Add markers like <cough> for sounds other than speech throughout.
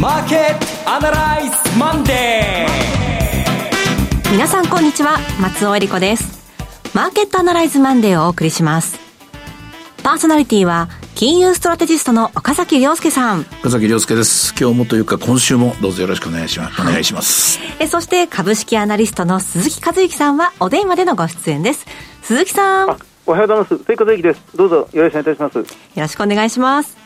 マーケットアナライズマンデー。皆さんこんにちは松尾英里子です。マーケットアナライズマンデーをお送りします。パーソナリティは金融ストラテジストの岡崎良介さん。岡崎良介です。今日もというか今週もどうぞよろしくお願いします、はい、お願いします。えそして株式アナリストの鈴木一之さんはお電話でのご出演です。鈴木さん。おはようございます。鈴木一之です。どうぞよろしくお願いいたします。よろしくお願いします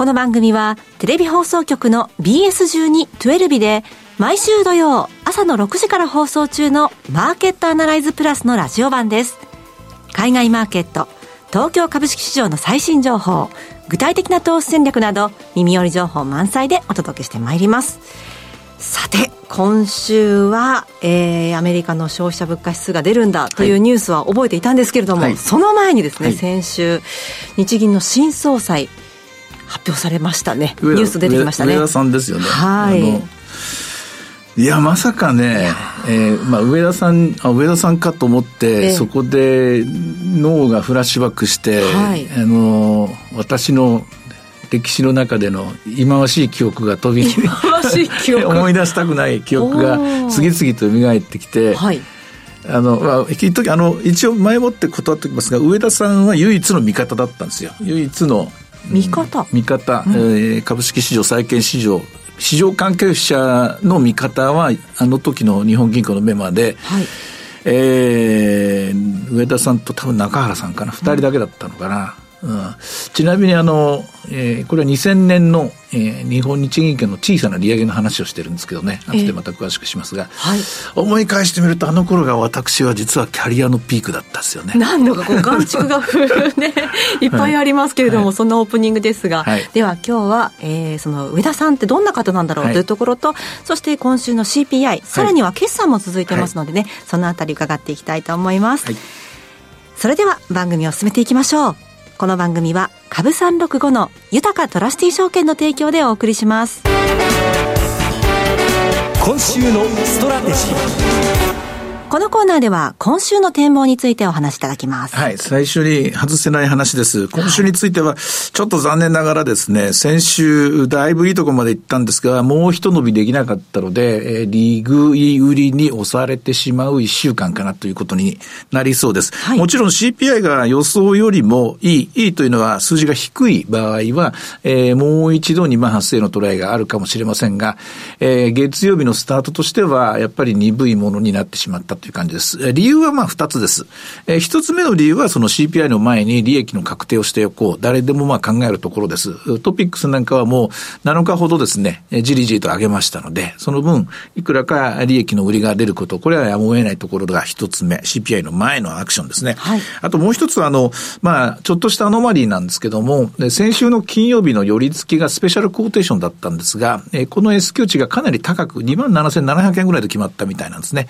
この番組はテレビ放送局の BS12-12 で毎週土曜朝の6時から放送中のマーケットアナライズプラスのラジオ版です。海外マーケット東京株式市場の最新情報具体的な投資戦略など耳寄り情報満載でお届けしてまいります。さて今週は、えー、アメリカの消費者物価指数が出るんだというニュースは覚えていたんですけれども、はい、その前にですね、はい、先週日銀の新総裁発表されましたね。ニュース出てきましたね。上田さんですよね。はい。いやまさかね、えーまあ、上田さんあ上田さんかと思って、えー、そこで脳がフラッシュバックして、はい、あの私の歴史の中での忌まわしい記憶が飛び <laughs> 思い出したくない記憶が次々と蘇ってきて、はい、あの、まあ、あの一応前もって断っておきますが上田さんは唯一の味方だったんですよ。唯一の味方、味方、うん、えー、株式市場債券市場。市場関係者の見方は、あの時の日本銀行のメモで、はい、えー、上田さんと多分中原さんかな、2人だけだったのかな。うん、ちなみにあの、えー、これは2000年の、えー、日本日銀券の小さな利上げの話をしてるんですけどね。後でまた詳しくしますが、はい、思い返してみるとあの頃が私は実はキャリアのピークだったですよね。何度かこう眼蓄がね。<laughs> いっぱいありますけれども、はい、そんなオープニングですが、はい、では今日は、えー、その上田さんってどんな方なんだろうというところと、そして今週の CPI さらには決算も続いてますのでね、そのあたり伺っていきたいと思います、それでは番組を進めていきましょうこの番組は株365の豊かトラスティ証券の提供でお送りします。今週のストラテジー。このコーナーでは今週の展望についてお話しいただきます。はい、最初に外せない話です。今週については、ちょっと残念ながらですね、先週、だいぶいいところまで行ったんですが、もう一伸びできなかったので、えー、リグイ売りに押されてしまう一週間かなということになりそうです。はい、もちろん CPI が予想よりもいい、いいというのは数字が低い場合は、えー、もう一度2万8000のトライがあるかもしれませんが、えー、月曜日のスタートとしては、やっぱり鈍いものになってしまったという感じです。理由はまあ二つです。えー、一つ目の理由はその CPI の前に利益の確定をしておこう。誰でもまあ考えるところです。トピックスなんかはもう7日ほどですね、じりじりと上げましたので、その分、いくらか利益の売りが出ること、これはやむを得ないところが一つ目。CPI の前のアクションですね。はい、あともう一つはあの、まあ、ちょっとしたアノマリーなんですけども、先週の金曜日の寄り付きがスペシャルコーテーションだったんですが、えー、この S q 値がかなり高く、27,700円ぐらいで決まったみたいなんですね。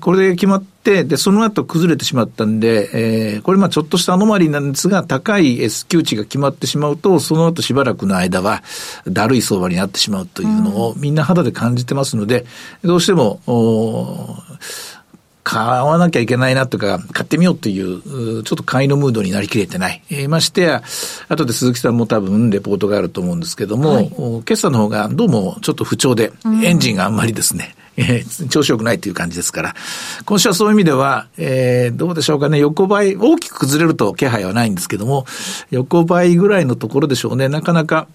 これで決まって、で、その後崩れてしまったんで、えー、これまあちょっとしたアノマリーなんですが、高い S q 値が決まってしまうと、その後しばらくの間は、だるい相場になってしまうというのを、みんな肌で感じてますので、どうしても、買わなきゃいけないなとか、買ってみようという、ちょっと買いのムードになりきれてない。えー、ましてや、後で鈴木さんも多分レポートがあると思うんですけども、はい、決算の方がどうもちょっと不調で、エンジンがあんまりですね、えー、調子良くないという感じですから、今週はそういう意味では、えー、どうでしょうかね、横ばい、大きく崩れると気配はないんですけども、横ばいぐらいのところでしょうね、なかなか、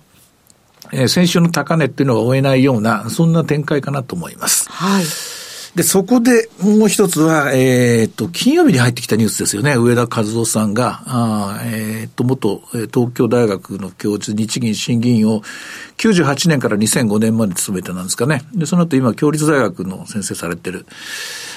えー、先週の高値っていうのは追えないような、そんな展開かなと思います。はい。で、そこでもう一つは、えっ、と、金曜日に入ってきたニュースですよね。上田和夫さんが、あえっ、と、元東京大学の教授、日銀審議員を98年から2005年まで務めてなんですかね。で、その後今、共立大学の先生されてる、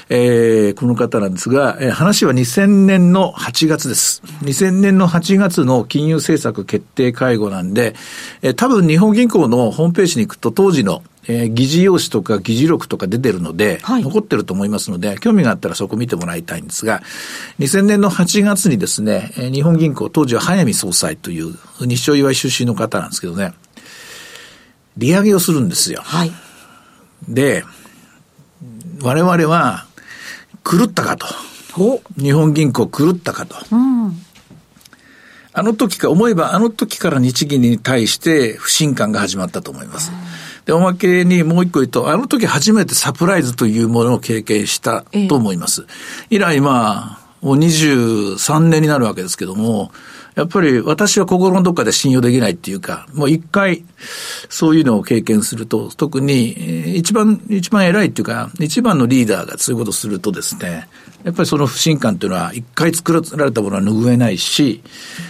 えー、この方なんですが、えー、話は2000年の8月です。2000年の8月の金融政策決定会合なんで、えー、多分日本銀行のホームページに行くと当時のえー、議事要旨とか議事録とか出てるので、はい、残ってると思いますので、興味があったらそこ見てもらいたいんですが、2000年の8月にですね、日本銀行、当時は早見総裁という日照岩井出身の方なんですけどね、利上げをするんですよ。はい、で、我々は、狂ったかと。日本銀行狂ったかと。うんあの時か、思えばあの時から日銀に対して不信感が始まったと思います。で、おまけにもう一個言うと、あの時初めてサプライズというものを経験したと思います。以来、まあ、もう23年になるわけですけども、やっぱり私は心のどっかで信用できないっていうか、もう一回そういうのを経験すると、特に一番、一番偉いっていうか、一番のリーダーがそういうことをするとですね、やっぱりその不信感っていうのは一回作られたものは拭えないし、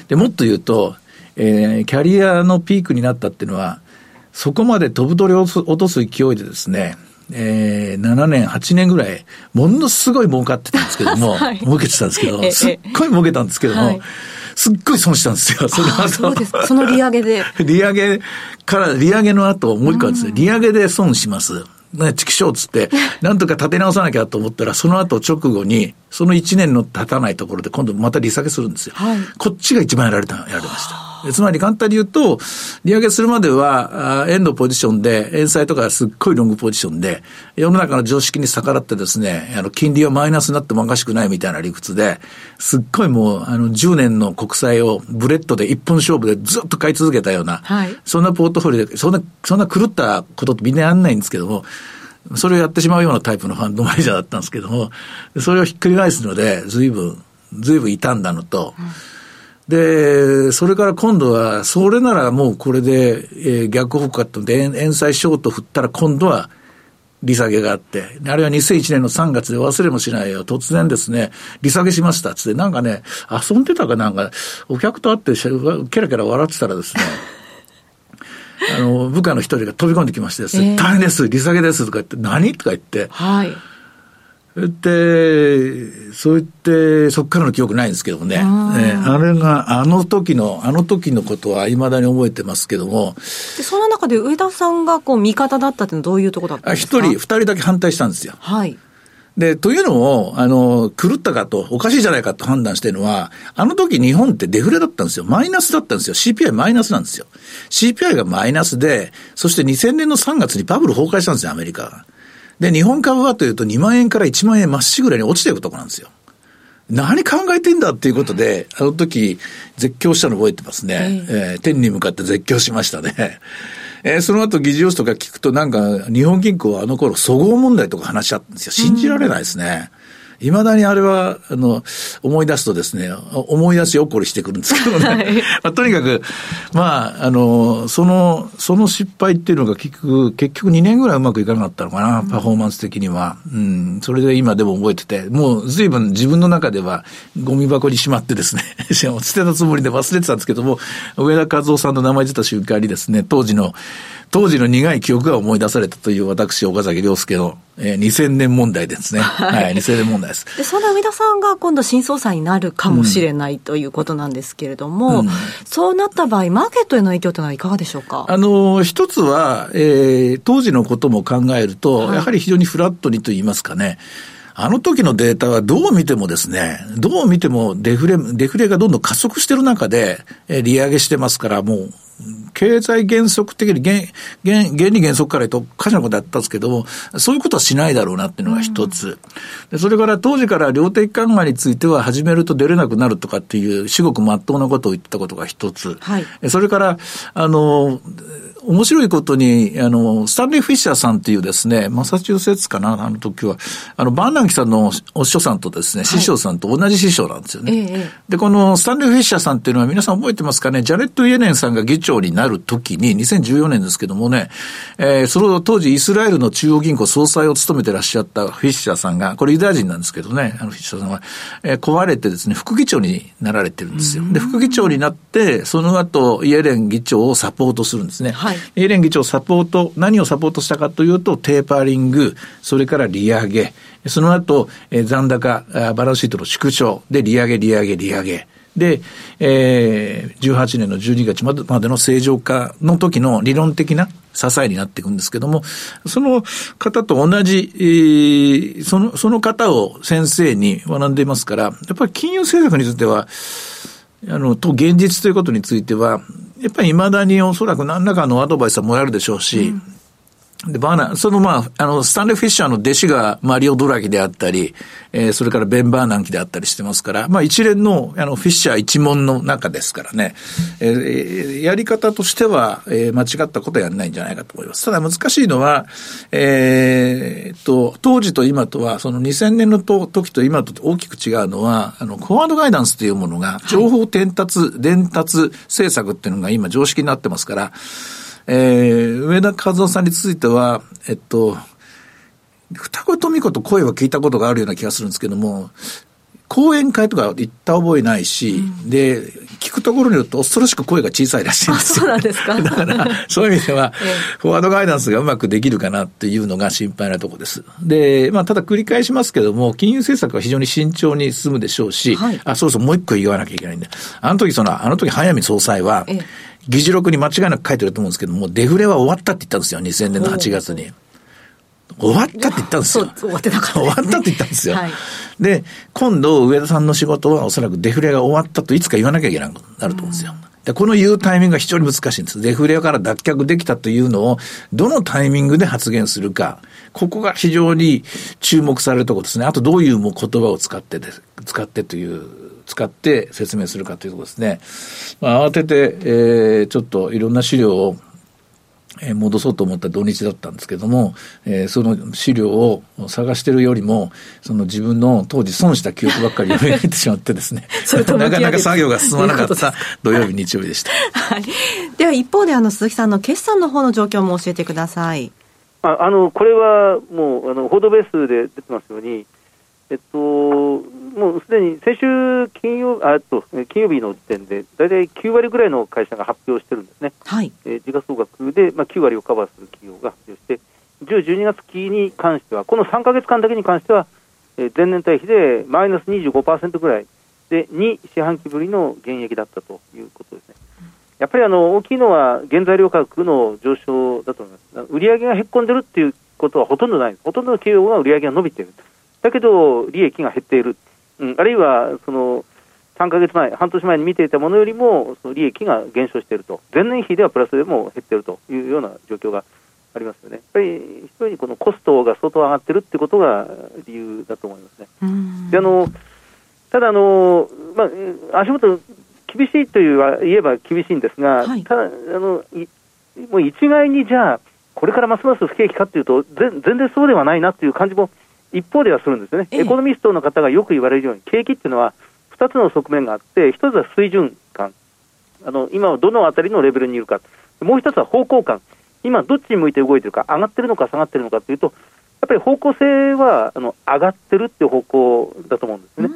で、もっと言うと、えー、キャリアのピークになったっていうのは、そこまで飛ぶ鳥を落とす勢いでですね、えー、7年、8年ぐらい、ものすごい儲かってたんですけども、<laughs> はい、儲けてたんですけど、すっごい儲けたんですけども、はいすっごい損したんですよ、その後。そうですその利上げで。<laughs> 利上げから、利上げの後、もう一個はですね、利上げで損します。ね、チキショーつって、<laughs> なんとか立て直さなきゃと思ったら、その後直後に、その1年の経たないところで今度また利下げするんですよ。はい、こっちが一番やられた、やられました。つまり簡単に言うと、利上げするまでは、円のポジションで、円債とかすっごいロングポジションで、世の中の常識に逆らってですね、あの、金利はマイナスになってもおかしくないみたいな理屈で、すっごいもう、あの、10年の国債を bullet で一本勝負でずっと買い続けたような、はい、そんなポートフォリオで、そんな、そんな狂ったことってみんなやんないんですけども、それをやってしまうようなタイプのファンドマネージャーだったんですけども、それをひっくり返すので、ずいぶん、ずいぶん傷んだのと、うんで、それから今度は、それならもうこれで、えー、逆方向って、円債ショート振ったら今度は利下げがあって、あるいは2001年の3月で忘れもしないよ、突然ですね、利下げしました。つって、なんかね、遊んでたかなんか、お客と会って、キャラキャラ笑ってたらですね、<laughs> あの、部下の一人が飛び込んできましてですね、えー、大変です、利下げです。とか言って、何？とか言って、はい。で、そう言って、そこからの記憶ないんですけどもね。あ,、あれが、あの時の、あの時のことはいまだに覚えてますけども。で、その中で上田さんがこう味方だったっていうのはどういうところだったんですか？一人、二人だけ反対したんですよ。はい。で、というのも、あの、狂ったかと、おかしいじゃないかと判断してるのは、あの時日本ってデフレだったんですよ。マイナスだったんですよ。CPI マイナスなんですよ。CPI がマイナスで、そして2000年の3月にバブル崩壊したんですよ、アメリカで、日本株はというと2万円から1万円まっしぐらに落ちていくところなんですよ。何考えてんだっていうことで、あの時、絶叫したの覚えてますね。えー、天に向かって絶叫しましたね。えー、その後、議事要素とか聞くと、なんか、日本銀行はあの頃、そごう問題とか話しちゃったんですよ。信じられないですね。うんいまだにあれは、あの、思い出すとですね、思い出し怒りしてくるんですけどね。はい、まあ、とにかく、まあ、あの、その、その失敗っていうのが結局、結局2年ぐらいうまくいかなかったのかな、パフォーマンス的には。うん、それで今でも覚えてて、もう随分自分の中ではゴミ箱にしまってですね、<laughs> 捨てたつもりで忘れてたんですけども、上田和夫さんの名前出た瞬間にですね、当時の、当時の苦い記憶が思い出されたという私、岡崎亮介の、えー、2000年問題ですね。はい、はい、2000年問題です。で、その上田さんが今度新総裁になるかもしれない、うん、ということなんですけれども、うん、そうなった場合、マーケットへの影響というのはいかがでしょうか？あの、一つは、えー、当時のことも考えると、はい、やはり非常にフラットにと言いますかね、あの時のデータはどう見てもですね、どう見てもデフレ、デフレがどんどん加速してる中で、え利上げしてますから、もう、経済原則的に原、原、原理原則から言うと、かしなことやったんですけども、そういうことはしないだろうなっていうのが一つ。でそれから当時から量的緩和については始めると出れなくなるとかっていう、至極真っ当なことを言ったことが一つ。はい、それから、あの、面白いことに、あの、スタンレー・フィッシャーさんっていうですね、マサチューセッツかな、あの時は、あの、バンナンキさんのお師匠さんとですね、師匠さんと同じ師匠なんですよね。はい、で、このスタンレー・フィッシャーさんっていうのは皆さん覚えてますかね、ジャネット・イエレンさんが議長になる時に、2014年ですけどもね、えー、その当時イスラエルの中央銀行総裁を務めてらっしゃったフィッシャーさんが、これユダヤ人なんですけどね、あのフィッシャーさんは、えー、壊れてですね、副議長になられてるんですよ。で、副議長になって、その後、イエレン議長をサポートするんですね。はい、イエレン議長サポート、何をサポートしたかというと、テーパーリング、それから利上げ、その後、えー、残高、バランスシートの縮小。で利上げ、利上げ、利上げ。で、えー、18年の12月までまでの正常化の時の理論的な支えになっていくんですけども、その方と同じ、えー、その、その方を先生に学んでいますから、やっぱり金融政策については、あの、と現実ということについては、やっぱり未だにおそらく何らかのアドバイスはもらえるでしょうし、で、バーナン、そのまあ、あの、スタンレー・フィッシャーの弟子がマリオ・ドラギであったり、えー、それからベン・バーナンキであったりしてますから、まあ一連の、あの、フィッシャー一門の中ですからね、えー、やり方としては、えー、間違ったことはやらないんじゃないかと思います。ただ難しいのは、えー、と、当時と今とは、その2000年のと時と今と大きく違うのは、あの、フォワードガイダンスというものが、情報伝達、伝達政策っていうのが今常識になってますから、えー、上田和夫さんについては、えっと、双子富子と声は聞いたことがあるような気がするんですけども、講演会とか行った覚えないし、うん、で、ところによると恐ろしく声が小さいらしいんですよ。そうなんですか？<laughs> だから、そういう意味では、<laughs> フォワードガイダンスがうまくできるかなっていうのが心配なところです。で、まあ、ただ繰り返しますけども、金融政策は非常に慎重に進むでしょうし、はい、あ、そうそう、もう一個言わなきゃいけないんで、あの時その、あの時早見総裁は、議事録に間違いなく書いてると思うんですけども、デフレは終わったって言ったんですよ、2000年の8月に。終わったって言ったんですよ。終わってなかった、ね、終わったって言ったんですよ。はい、で、今度、上田さんの仕事はおそらくデフレが終わったといつか言わなきゃいけなくなると思うんですよ。でこの言うタイミングが非常に難しいんです。デフレから脱却できたというのを、どのタイミングで発言するか。ここが非常に注目されるところですね。あとどういうもう言葉を使ってで、使ってという使って説明するかというところですね。まあ、慌てて、えー、ちょっといろんな資料をえ戻そうと思った土日だったんですけども、えー、その資料を探してるよりも、その自分の当時損した記憶ばっかり読みってしまってですね、<laughs> なかなか作業が進まなかった土曜日、日曜日でした。はい。では一方であの鈴木さんの決算の方の状況も教えてください。ああのこれはもうあの報道ベースで出てますように、えっと、もうすでに先週金曜あと金曜日の時点で、大体9割ぐらいの会社が発表してるんですね、はいえー、時価総額で、まあ、9割をカバーする企業が発表して、10、12月期に関しては、この3か月間だけに関しては、えー、前年対比でマイナス25%ぐらいで、2四半期ぶりの減益だったということですね。やっぱりあの大きいのは原材料価格の上昇だと思います。売上がへっこんでるっていうことはほとんどない。ほとんどの企業が売上が伸びている。だけど利益が減っている、うん、あるいはその3か月前、半年前に見ていたものよりもその利益が減少していると、前年比ではプラスでも減っているというような状況がありますよね。やっぱり一人にこのコストが相当上がっているってことが理由だと思いますね。であのただあの、まあ、足元厳しいというは言えば厳しいんですが、はい、ただあのもう一概にじゃあ、これからますます不景気かというと、全然そうではないなという感じも一方ではするんですよね、エコノミストの方がよく言われるように、景気っていうのは2つの側面があって、1つは水準感、あの今はどのあたりのレベルにいるか、もう1つは方向感、今、どっちに向いて動いてるか、上がってるのか下がってるのかというと、やっぱり方向性はあの上がってるっていう方向だと思うんですね。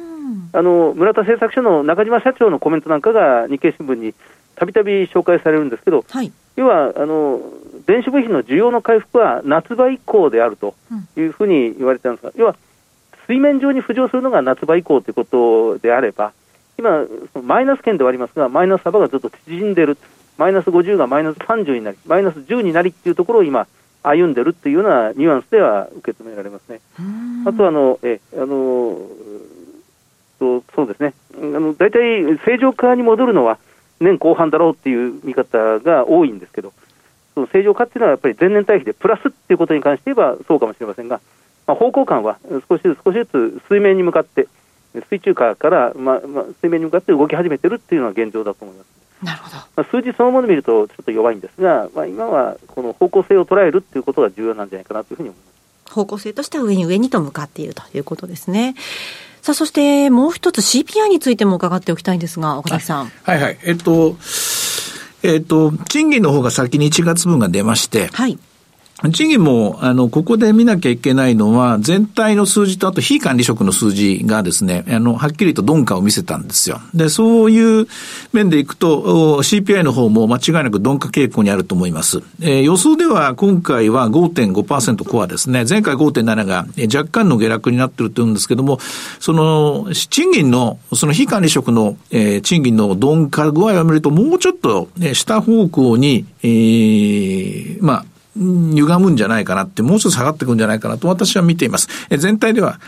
あの村田製作所の中島社長のコメントなんかが日経新聞にたびたび紹介されるんですけど、はい、要はあの電子部品の需要の回復は夏場以降であるというふうに言われてるんですが、要は水面上に浮上するのが夏場以降ということであれば、今、マイナス圏ではありますが、マイナス幅がずっと縮んでる、マイナス50がマイナス30になり、マイナス10になりっていうところを今、歩んでるっていうようなニュアンスでは受け止められますね。あとあのえあのとそうですね。あの大体正常化に戻るのは年後半だろうっていう見方が多いんですけど、その正常化っていうのはやっぱり前年対比でプラスっていうことに関して言えばそうかもしれませんが、まあ、方向感は少しずつ少しずつ水面に向かって、水中下から、まあまあ、水面に向かって動き始めてるっていうのが現状だと思います。なるほど。まあ、数字そのものを見るとちょっと弱いんですが、まあ、今はこの方向性を捉えるっていうことが重要なんじゃないかなというふうに思います。方向性としては上に上にと向かっているということですね。さあ、そしてもう一つ CPI についても伺っておきたいんですが、岡崎さん。はいはい。えっと、えっ、と、賃金の方が先に1月分が出まして、はい。賃金も、あの、ここで見なきゃいけないのは、全体の数字と、あと非管理職の数字がですね、あの、はっきりと鈍化を見せたんですよ。で、そういう面でいくと、CPI の方も間違いなく鈍化傾向にあると思います。えー、予想では今回は5.5%コアですね。前回5.7が若干の下落になってるというんですけども、その、賃金の、その非管理職の、えー、賃金の鈍化具合を見ると、もうちょっと、ね、下方向に、えー、まあ、歪むんじゃないかなって、もうちょっと下がってくんじゃないかなと私は見ています。え全体では、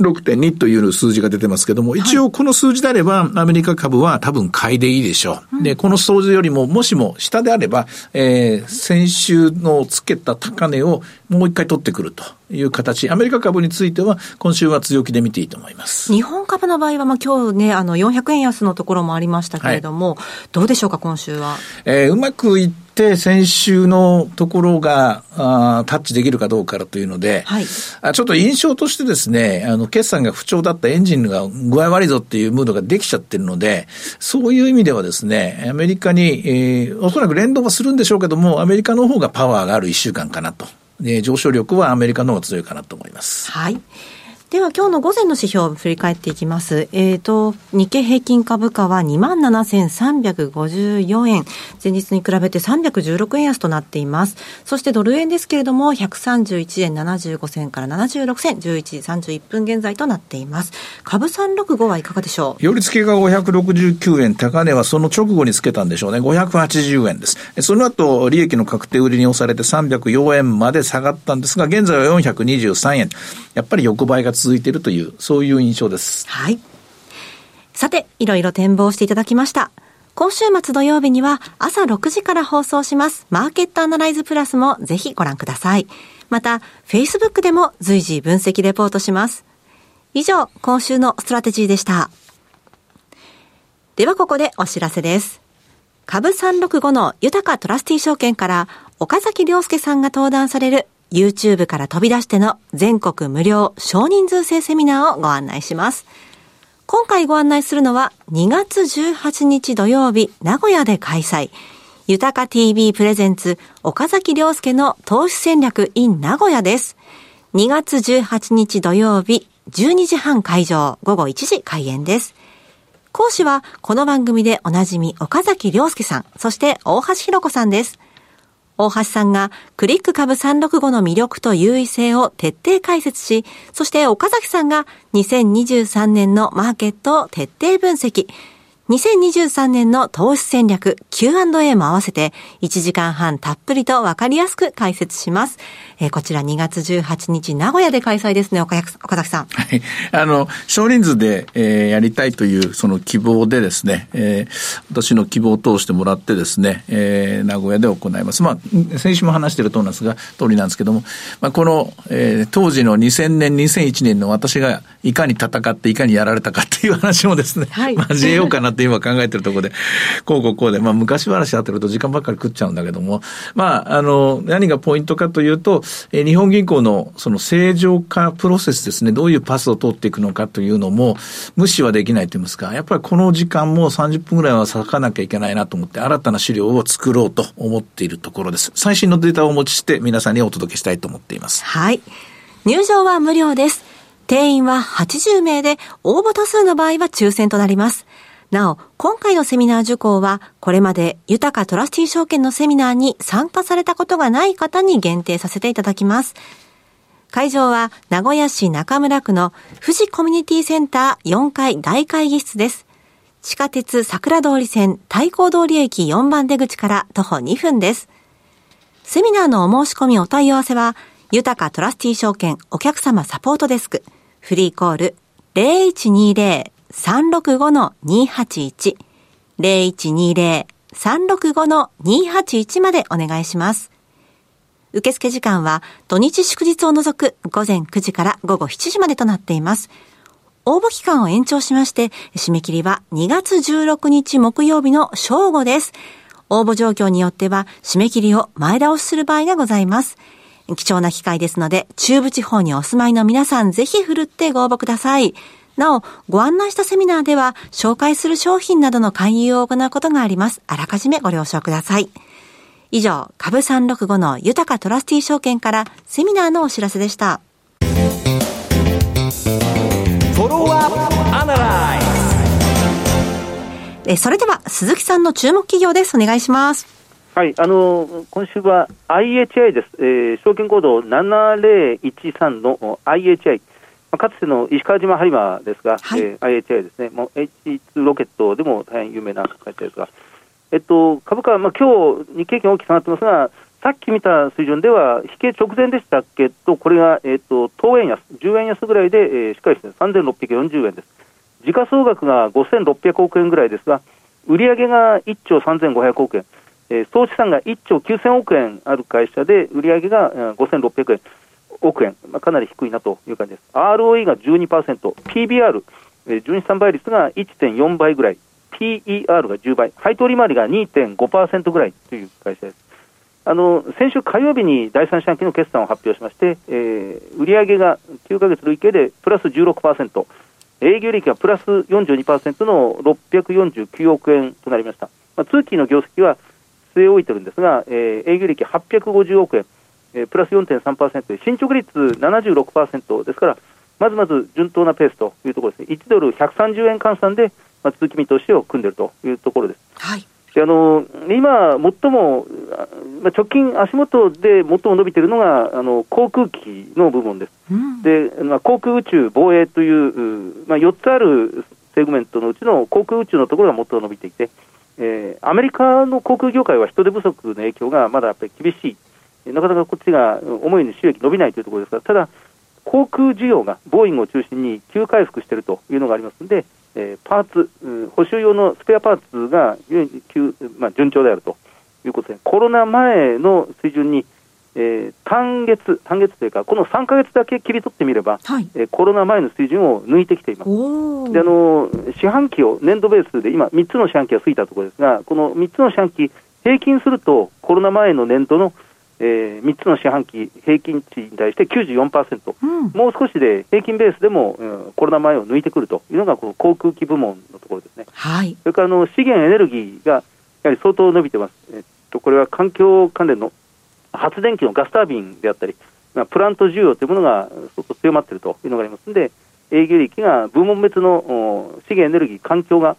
6.2という数字が出てますけども、一応この数字であれば、アメリカ株は多分買いでいいでしょう。で、この数字よりも、もしも下であれば、えー、先週のつけた高値をもう一回取ってくるという形。アメリカ株については、今週は強気で見ていいと思います。日本株の場合は、まあ今日ね、あの、400円安のところもありましたけれども、はい、どうでしょうか、今週は。えー、うまくいって、先週のところがあタッチできるかどうかというので、はい、あちょっと印象としてですね、あの、決算が不調だったエンジンが具合悪いぞっていうムードができちゃってるので、そういう意味ではですね、アメリカに、えー、おそらく連動はするんでしょうけども、アメリカの方がパワーがある一週間かなと。で上昇力はアメリカの方が強いかなと思います。はい。では今日の午前の指標を振り返っていきます。えっ、ー、と、日経平均株価は27,354円。前日に比べて316円安となっています。そしてドル円ですけれども、131円75銭から76銭、11時31分現在となっています。株365はいかがでしょう？寄り付けが569円、高値はその直後につけたんでしょうね。580円です。その後、利益の確定売りに押されて304円まで下がったんですが、現在は423円。やっぱり横ばいが続いているという、そういう印象です。はい。さて、いろいろ展望していただきました。今週末土曜日には朝6時から放送しますマーケットアナライズプラスもぜひご覧ください。また、Facebook でも随時分析レポートします。以上、今週のストラテジーでした。ではここでお知らせです。株365のゆたかトラスティ証券から岡崎良介さんが登壇される YouTube から飛び出しての全国無料少人数制セミナーをご案内します。今回ご案内するのは2月18日土曜日名古屋で開催。豊か TV プレゼンツ岡崎良介の投資戦略 in 名古屋です。2月18日土曜日12時半会場午後1時開演です。講師はこの番組でおなじみ岡崎良介さん、そして大橋弘子さんです。大橋さんがクリック株365の魅力と優位性を徹底解説し、そして岡崎さんが2023年のマーケットを徹底分析。2023年の投資戦略 Q&A も合わせて1時間半たっぷりとわかりやすく解説します。えー、こちら2月18日名古屋で開催ですね、岡岡崎さん。はい。あの、少人数で、えー、やりたいというその希望でですね、えー、私の希望を通してもらってですね、えー、名古屋で行います。まあ、先週も話しているとなんですが、通りなんですけども、まあ、この、えー、当時の2000年、2001年の私がいかに戦っていかにやられたかっていう話もですね、はい、<laughs> 交えようかなって今考えてるところで、こうこうこうで、まあ昔話当てると時間ばっかり食っちゃうんだけども、まあ、あの、何がポイントかというと、え日本銀行のその正常化プロセスですね、どういうパスを通っていくのかというのも無視はできないと言いますか、やっぱりこの時間も30分ぐらいは咲かなきゃいけないなと思って、新たな資料を作ろうと思っているところです。最新のデータをお持ちして皆さんにお届けしたいと思っています。はい。入場は無料です。定員は80名で、応募多数の場合は抽選となります。なお、今回のセミナー受講は、これまで豊かトラスティー証券のセミナーに参加されたことがない方に限定させていただきます。会場は名古屋市中村区の富士コミュニティセンター4階大会議室です。地下鉄桜通り線太閤通り駅4番出口から徒歩2分です。セミナーのお申し込みお問い合わせは、豊かトラスティー証券お客様サポートデスク、フリーコール0120 365-281 0120-365-281までお願いします。受付時間は土日祝日を除く午前9時から午後7時までとなっています。応募期間を延長しまして、締め切りは2月16日木曜日の正午です。応募状況によっては締め切りを前倒しする場合がございます。貴重な機会ですので、中部地方にお住まいの皆さんぜひ振るってご応募ください。なお、ご案内したセミナーでは、紹介する商品などの勧誘を行うことがあります。あらかじめご了承ください。以上、株365の豊かトラスティー証券からセミナーのお知らせでした。えそれでは、鈴木さんの注目企業です。お願いします。はい、あの今週は IHI です、えー、証券コード7013の IHI、かつての石川島播磨ですが、はいえー、IHI ですね、もう H2 ロケットでも大変有名な会社ですが、えっと、株価は、まあ今日日経平均大きく下がってますが、さっき見た水準では、引け直前でしたけど、これが、えーと、当円安、10円安ぐらいで、えー、しっかりして3640円です。時価総額が5600億円ぐらいですが、売上が1兆3500億円、えー、総資産が1兆9000億円ある会社で、売上が5600円。億円、まあ、かなり低いなという感じです。ROE が12%、PBR、えー、純資産倍率が1.4倍ぐらい、PER が10倍、配当利回りが2.5%ぐらいという会社です。あの先週火曜日に第三四半期の決算を発表しまして、えー、売上が9か月累計でプラス16%、営業利益はプラス42%の649億円となりました。まあ、通期の業績は据え置いてるんですが、えー、営業利益850億円、えー、プラス4.3%で、進捗率76%ですから、まずまず順当なペースというところですね、1ドル130円換算で、まあ、通期見通しを組んでいるというところです。はい。であの今、最も、まあ、直近、足元で最も伸びているのがあの航空機の部門です、うん、でまあ、航空宇宙、防衛という、まあ、4つあるセグメントのうちの航空宇宙のところが最も伸びていて、えー、アメリカの航空業界は人手不足の影響がまだやっぱり厳しい、なかなかこっちが思いに収益伸びないというところですが、ただ、航空需要がボーイングを中心に急回復しているというのがありますので、えー、パーツ、補修用のスペアパーツが急、まあ、順調であるということで、コロナ前の水準に、えー、単月、単月というか、この3か月だけ切り取ってみれば、はい、えー、コロナ前の水準を抜いてきています。であの四半期を年度ベースで、今、3つの四半期が過ぎたところですが、この3つの四半期、平均すると、コロナ前の年度のえー、3つの四半期平均値に対して94%、うん、もう少しで平均ベースでも、うん、コロナ前を抜いてくるというのがこの航空機部門のところですね。はい、それからあの資源エネルギーがやはり相当伸びてます。えっと、これは環境関連の発電機のガスタービンであったり、まあ、プラント需要というものが相当強まっているというのがありますので、営業利益が部門別の資源エネルギー、環境が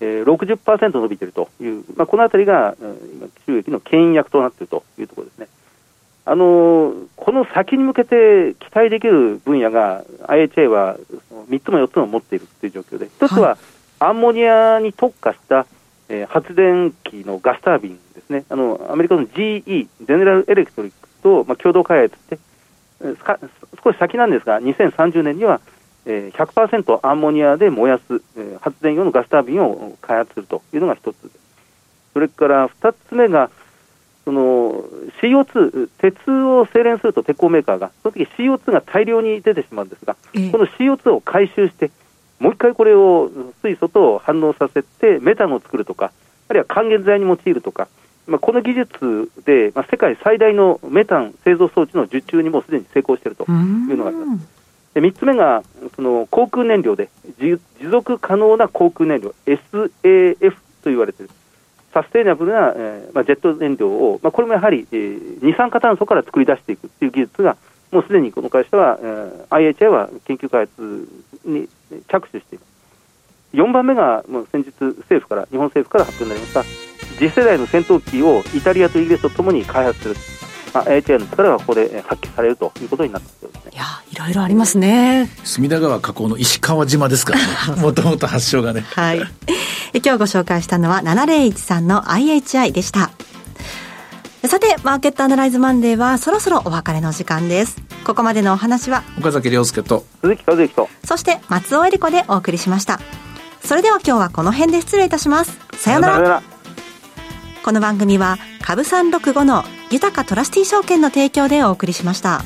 えー、60%伸びているという、まあ、このあたりが、今、収益の牽引役となっているというところですね。あのこの先に向けて期待できる分野が IHA は3つも4つも持っているという状況で、1つはアンモニアに特化した、えー、発電機のガスタービンですね、あのアメリカの GE、ゼネラルエレクトリックと、まあ、共同開発して、少し先なんですが、2030年には、えー、100%アンモニアで燃やす、えー、発電用のガスタービンを開発するというのが1つ。それから2つ目が、その CO2、鉄を精錬すると鉄鋼メーカーが、その時 CO2 が大量に出てしまうんですが、えこの CO2 を回収して、もう一回これを水素と反応させて、メタンを作るとか、あるいは還元剤に用いるとか、まあ、この技術で、まあ、世界最大のメタン製造装置の受注にもすでに成功しているというのがあります。で3つ目がその航空燃料で持続可能な航空燃料 SAF と言われているサステイナブルな、えーまあ、ジェット燃料を、まあ、これもやはり、えー、二酸化炭素から作り出していくという技術が、もうすでにこの会社は、えー、IHI は研究開発に着手しています。4番目が、もう先日、政府から、日本政府から発表になりました、次世代の戦闘機をイタリアとイギリスとともに開発する。まあ、IHI の力がここで発揮されるということになってますね。いや、いろいろありますね。隅田川河口の石川島ですからね。<laughs> もともと発祥がね。はい。今日ご紹介したのは701んの IHI でした。さて、マーケットアナライズマンデーはそろそろお別れの時間です。ここまでのお話は、岡崎亮介と、鈴木和之と、そして松尾恵理子でお送りしました。それでは今日はこの辺で失礼いたします。さようなら。この番組は、株365の豊かトラスティ証券の提供でお送りしました。